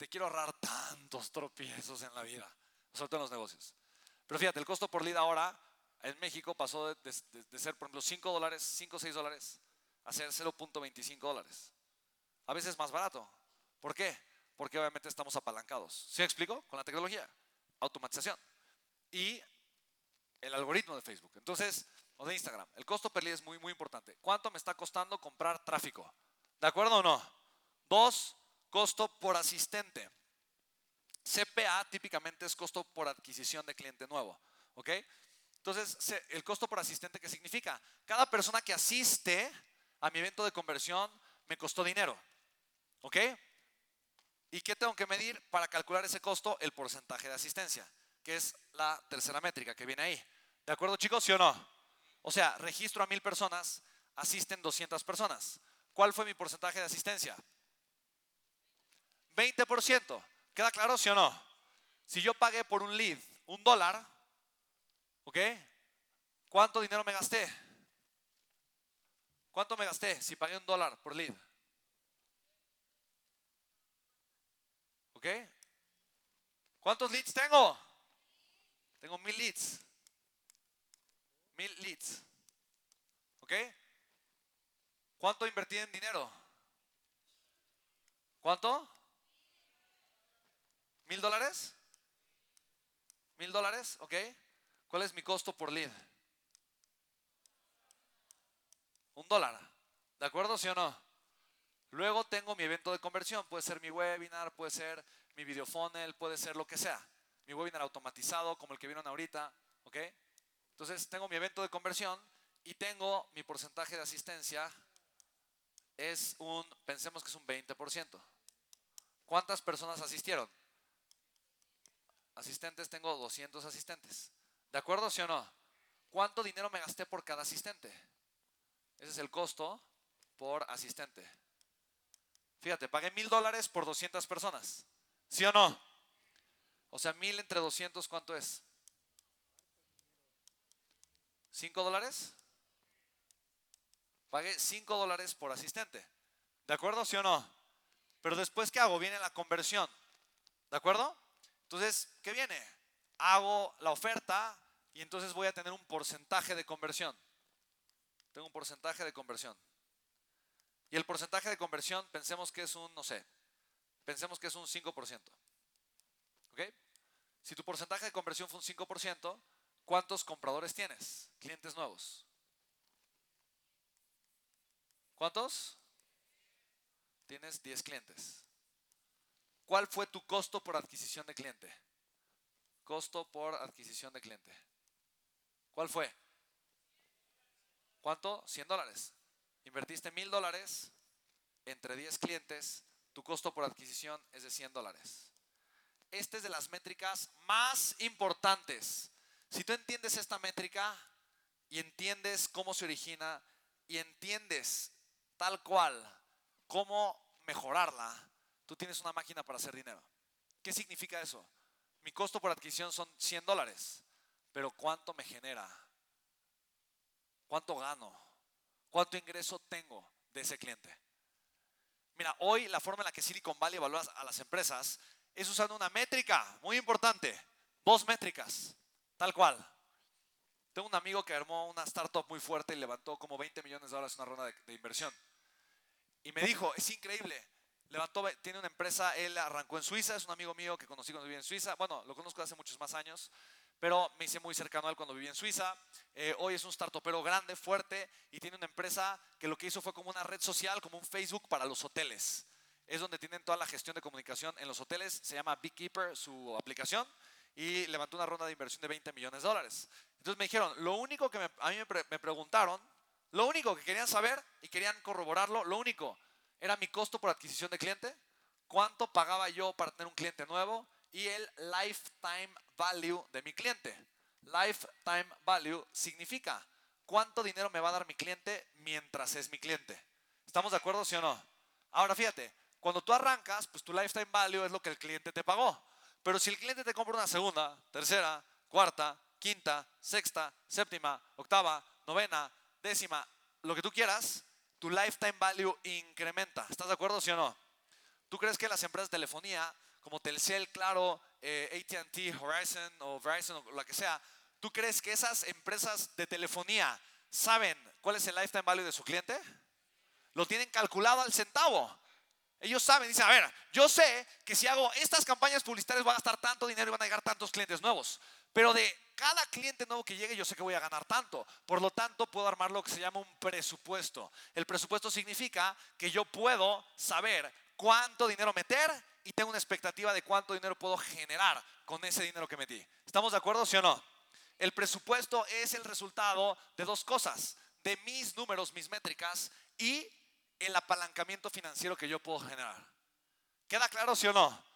te quiero ahorrar tantos tropiezos en la vida, sobre todo en los negocios. Pero fíjate, el costo por lead ahora en México pasó de, ser, por ejemplo, 5 dólares, 5 o 6 dólares, a ser 0.25 dólares. A veces más barato. ¿Por qué? Porque obviamente estamos apalancados. ¿Sí me explico? Con la tecnología, automatización y el algoritmo de Facebook. Entonces, o de Instagram. El costo per lead es muy, muy importante. ¿Cuánto me está costando comprar tráfico? ¿De acuerdo o no? Dos, costo por asistente. CPA típicamente es costo por adquisición de cliente nuevo. ¿Ok? Entonces, el costo por asistente, ¿qué significa? Cada persona que asiste a mi evento de conversión me costó dinero. ¿Ok? ¿Y qué tengo que medir para calcular ese costo? El porcentaje de asistencia, que es la tercera métrica que viene ahí. ¿De acuerdo, chicos? ¿Sí o no? O sea, registro a mil personas, asisten 200 personas. ¿Cuál fue mi porcentaje de asistencia? 20%. ¿Queda claro, sí o no? Si yo pagué por un lead un dólar, ¿ok? ¿Cuánto dinero me gasté? ¿Cuánto me gasté si pagué un dólar por lead? ¿Ok? ¿Cuántos leads tengo? Tengo mil leads. Mil leads. ¿Ok? ¿Cuánto invertí en dinero? ¿Cuánto? ¿Mil dólares? ¿Mil dólares? ¿Ok? ¿Cuál es mi costo por lead? Un dólar. ¿De acuerdo, sí o no? Luego tengo mi evento de conversión. Puede ser mi webinar, puede ser mi video funnel, puede ser lo que sea. Mi webinar automatizado, como el que vieron ahorita. ¿Ok? Entonces tengo mi evento de conversión y tengo mi porcentaje de asistencia. Es un, pensemos que es un 20%. ¿Cuántas personas asistieron? Asistentes, tengo 200 asistentes. ¿De acuerdo, sí o no? ¿Cuánto dinero me gasté por cada asistente? Ese es el costo por asistente. Fíjate, pagué mil dólares por 200 personas. ¿Sí o no? O sea, mil entre 200, ¿cuánto es? ¿Cinco dólares? Pagué cinco dólares por asistente. ¿De acuerdo? ¿Sí o no? Pero después, ¿qué hago? Viene la conversión. ¿De acuerdo? Entonces, ¿qué viene? Hago la oferta y entonces voy a tener un porcentaje de conversión. Tengo un porcentaje de conversión. Y el porcentaje de conversión, pensemos que es un, no sé, pensemos que es un 5%. ¿Ok? Si tu porcentaje de conversión fue un 5%, ¿cuántos compradores tienes? Clientes nuevos. ¿Cuántos? Tienes 10 clientes. ¿Cuál fue tu costo por adquisición de cliente? Costo por adquisición de cliente. ¿Cuál fue? ¿Cuánto? 100 dólares. Invertiste mil dólares entre 10 clientes, tu costo por adquisición es de 100 dólares. Esta es de las métricas más importantes. Si tú entiendes esta métrica y entiendes cómo se origina y entiendes tal cual cómo mejorarla, tú tienes una máquina para hacer dinero. ¿Qué significa eso? Mi costo por adquisición son 100 dólares, pero ¿cuánto me genera? ¿Cuánto gano? ¿Cuánto ingreso tengo de ese cliente? Mira, hoy la forma en la que Silicon Valley evalúa a las empresas es usando una métrica muy importante, dos métricas, tal cual. Tengo un amigo que armó una startup muy fuerte y levantó como 20 millones de dólares en una ronda de, inversión. Y me dijo, es increíble, levantó, tiene una empresa, él arrancó en Suiza, es un amigo mío que conocí cuando vivía en Suiza, bueno, lo conozco hace muchos más años, pero me hice muy cercano a él cuando vivía en Suiza. Eh, hoy es un startupero grande, fuerte, y tiene una empresa que lo que hizo fue como una red social, como un Facebook para los hoteles. Es donde tienen toda la gestión de comunicación en los hoteles, se llama Beekeeper, su aplicación, y levantó una ronda de inversión de 20 millones de dólares. Entonces me dijeron, lo único que a mí me preguntaron, lo único que querían saber y querían corroborarlo, lo único era mi costo por adquisición de cliente, cuánto pagaba yo para tener un cliente nuevo y el lifetime value de mi cliente. Lifetime value significa cuánto dinero me va a dar mi cliente mientras es mi cliente. ¿Estamos de acuerdo, sí o no? Ahora fíjate, cuando tú arrancas, pues tu lifetime value es lo que el cliente te pagó. Pero si el cliente te compra una segunda, tercera, cuarta, quinta, sexta, séptima, octava, novena, décima, lo que tú quieras, tu lifetime value incrementa. ¿Estás de acuerdo, sí o no? ¿Tú crees que las empresas de telefonía como Telcel, Claro, eh, ATT, Horizon o Verizon o lo que sea, ¿tú crees que esas empresas de telefonía saben cuál es el lifetime value de su cliente? Lo tienen calculado al centavo. Ellos saben, dicen, a ver, yo sé que si hago estas campañas publicitarias voy a gastar tanto dinero y van a llegar tantos clientes nuevos. Pero de cada cliente nuevo que llegue yo sé que voy a ganar tanto. Por lo tanto, puedo armar lo que se llama un presupuesto. El presupuesto significa que yo puedo saber cuánto dinero meter y tengo una expectativa de cuánto dinero puedo generar con ese dinero que metí. ¿Estamos de acuerdo, sí o no? El presupuesto es el resultado de dos cosas, de mis números, mis métricas y el apalancamiento financiero que yo puedo generar. ¿Queda claro, sí o no?